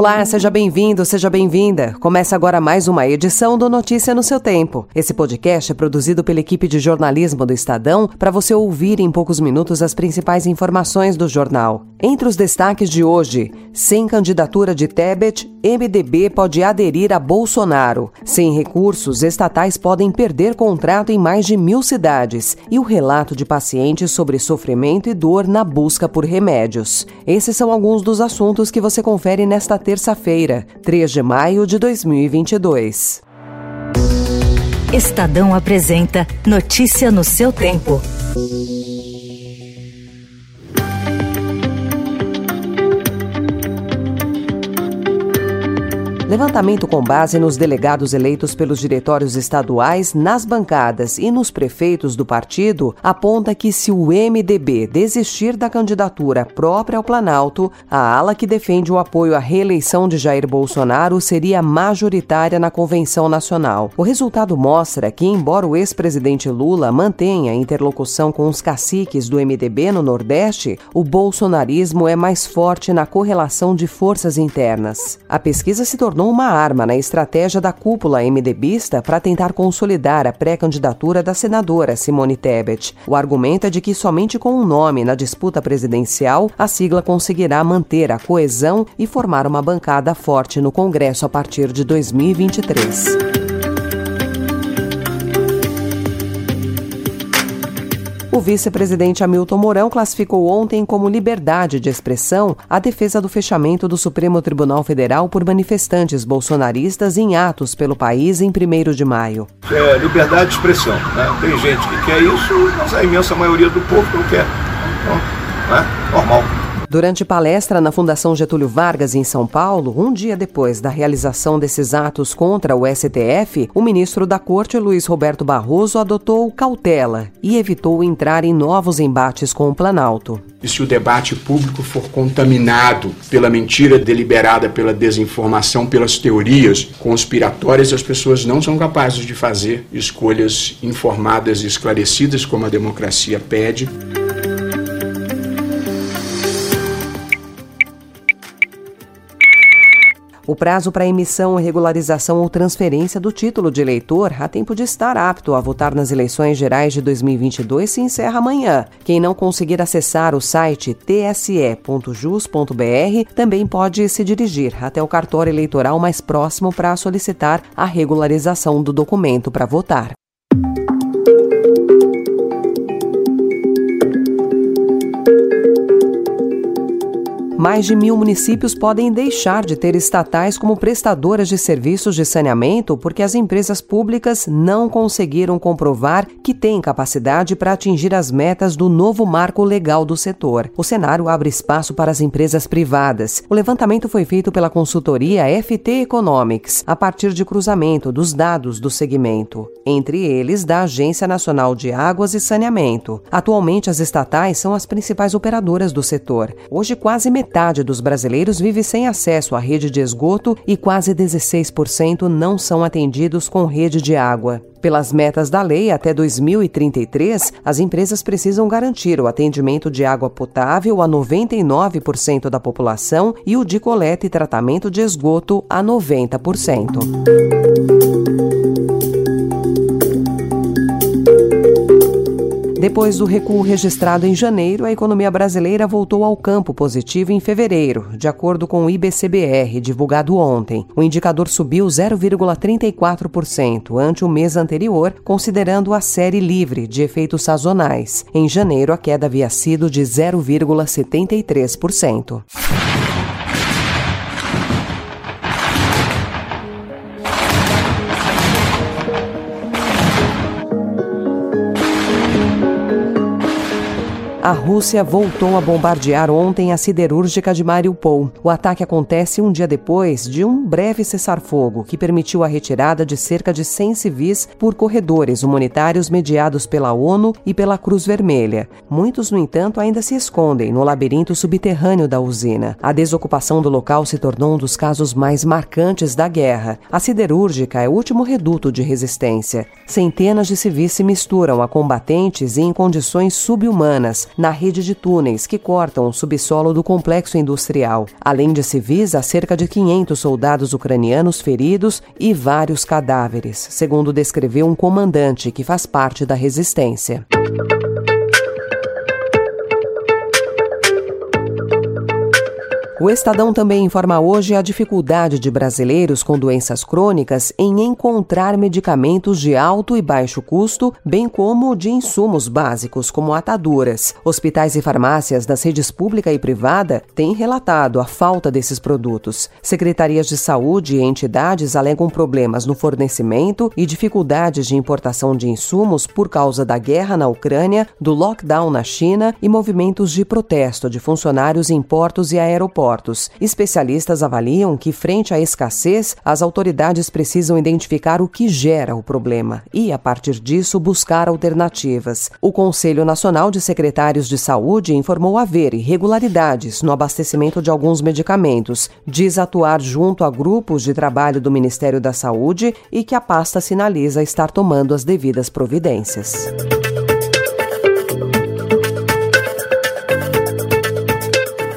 Olá, seja bem-vindo, seja bem-vinda. Começa agora mais uma edição do Notícia no seu Tempo. Esse podcast é produzido pela equipe de jornalismo do Estadão para você ouvir em poucos minutos as principais informações do jornal. Entre os destaques de hoje, sem candidatura de Tebet, MDB pode aderir a Bolsonaro. Sem recursos, estatais podem perder contrato em mais de mil cidades. E o relato de pacientes sobre sofrimento e dor na busca por remédios. Esses são alguns dos assuntos que você confere nesta terça-feira, 3 de maio de 2022. Estadão apresenta Notícia no seu tempo. Levantamento com base nos delegados eleitos pelos diretórios estaduais, nas bancadas e nos prefeitos do partido aponta que se o MDB desistir da candidatura própria ao Planalto, a ala que defende o apoio à reeleição de Jair Bolsonaro seria majoritária na convenção nacional. O resultado mostra que, embora o ex-presidente Lula mantenha interlocução com os caciques do MDB no Nordeste, o bolsonarismo é mais forte na correlação de forças internas. A pesquisa se tornou tornou uma arma na estratégia da cúpula MDBista para tentar consolidar a pré-candidatura da senadora Simone Tebet. O argumento é de que somente com um nome na disputa presidencial a sigla conseguirá manter a coesão e formar uma bancada forte no Congresso a partir de 2023. O vice-presidente Hamilton Mourão classificou ontem como liberdade de expressão a defesa do fechamento do Supremo Tribunal Federal por manifestantes bolsonaristas em atos pelo país em 1 de maio. É liberdade de expressão. Né? Tem gente que quer isso, mas a imensa maioria do povo não quer. Então, né? Normal. Durante palestra na Fundação Getúlio Vargas, em São Paulo, um dia depois da realização desses atos contra o STF, o ministro da Corte, Luiz Roberto Barroso, adotou cautela e evitou entrar em novos embates com o Planalto. E se o debate público for contaminado pela mentira deliberada, pela desinformação, pelas teorias conspiratórias, as pessoas não são capazes de fazer escolhas informadas e esclarecidas como a democracia pede. O prazo para emissão, regularização ou transferência do título de eleitor a tempo de estar apto a votar nas eleições gerais de 2022 se encerra amanhã. Quem não conseguir acessar o site tse.jus.br também pode se dirigir até o cartório eleitoral mais próximo para solicitar a regularização do documento para votar. Mais de mil municípios podem deixar de ter estatais como prestadoras de serviços de saneamento porque as empresas públicas não conseguiram comprovar que têm capacidade para atingir as metas do novo marco legal do setor. O cenário abre espaço para as empresas privadas. O levantamento foi feito pela consultoria FT Economics, a partir de cruzamento dos dados do segmento, entre eles da Agência Nacional de Águas e Saneamento. Atualmente, as estatais são as principais operadoras do setor. Hoje, quase metade metade dos brasileiros vive sem acesso à rede de esgoto e quase 16% não são atendidos com rede de água. Pelas metas da lei, até 2033, as empresas precisam garantir o atendimento de água potável a 99% da população e o de coleta e tratamento de esgoto a 90%. Depois do recuo registrado em janeiro, a economia brasileira voltou ao campo positivo em fevereiro, de acordo com o IBCBR, divulgado ontem. O indicador subiu 0,34% ante o mês anterior, considerando a série livre de efeitos sazonais. Em janeiro, a queda havia sido de 0,73%. A Rússia voltou a bombardear ontem a siderúrgica de Mariupol. O ataque acontece um dia depois de um breve cessar-fogo que permitiu a retirada de cerca de 100 civis por corredores humanitários mediados pela ONU e pela Cruz Vermelha. Muitos, no entanto, ainda se escondem no labirinto subterrâneo da usina. A desocupação do local se tornou um dos casos mais marcantes da guerra. A siderúrgica é o último reduto de resistência. Centenas de civis se misturam a combatentes e em condições subhumanas na rede de túneis que cortam o subsolo do complexo industrial. Além de civis, há cerca de 500 soldados ucranianos feridos e vários cadáveres, segundo descreveu um comandante que faz parte da resistência. O Estadão também informa hoje a dificuldade de brasileiros com doenças crônicas em encontrar medicamentos de alto e baixo custo, bem como de insumos básicos, como ataduras. Hospitais e farmácias das redes pública e privada têm relatado a falta desses produtos. Secretarias de saúde e entidades alegam problemas no fornecimento e dificuldades de importação de insumos por causa da guerra na Ucrânia, do lockdown na China e movimentos de protesto de funcionários em portos e aeroportos portos. Especialistas avaliam que, frente à escassez, as autoridades precisam identificar o que gera o problema e, a partir disso, buscar alternativas. O Conselho Nacional de Secretários de Saúde informou haver irregularidades no abastecimento de alguns medicamentos, diz atuar junto a grupos de trabalho do Ministério da Saúde e que a pasta sinaliza estar tomando as devidas providências.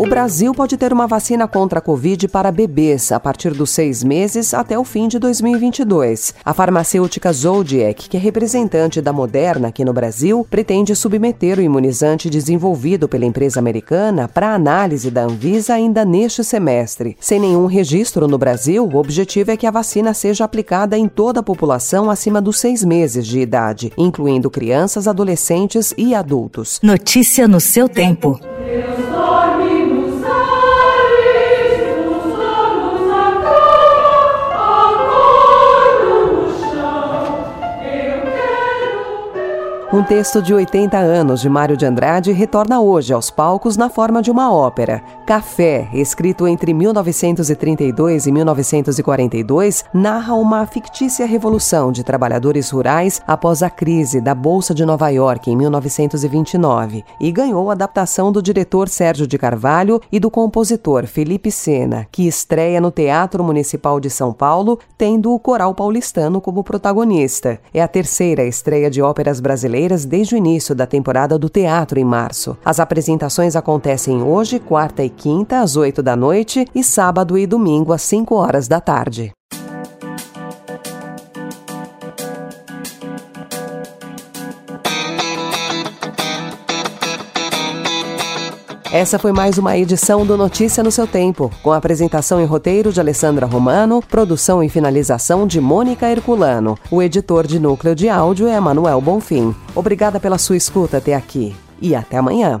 O Brasil pode ter uma vacina contra a Covid para bebês a partir dos seis meses até o fim de 2022. A farmacêutica Zodiac, que é representante da Moderna aqui no Brasil, pretende submeter o imunizante desenvolvido pela empresa americana para análise da Anvisa ainda neste semestre. Sem nenhum registro no Brasil, o objetivo é que a vacina seja aplicada em toda a população acima dos seis meses de idade, incluindo crianças, adolescentes e adultos. Notícia no seu tempo. Um texto de 80 anos de Mário de Andrade retorna hoje aos palcos na forma de uma ópera. Café, escrito entre 1932 e 1942, narra uma fictícia revolução de trabalhadores rurais após a crise da Bolsa de Nova York em 1929 e ganhou adaptação do diretor Sérgio de Carvalho e do compositor Felipe Sena, que estreia no Teatro Municipal de São Paulo, tendo o Coral Paulistano como protagonista. É a terceira estreia de óperas brasileiras desde o início da temporada do teatro em março. As apresentações acontecem hoje, quarta e quinta, às oito da noite, e sábado e domingo, às cinco horas da tarde. Essa foi mais uma edição do Notícia no seu Tempo, com apresentação e roteiro de Alessandra Romano, produção e finalização de Mônica Herculano. O editor de núcleo de áudio é Manuel Bonfim. Obrigada pela sua escuta até aqui e até amanhã.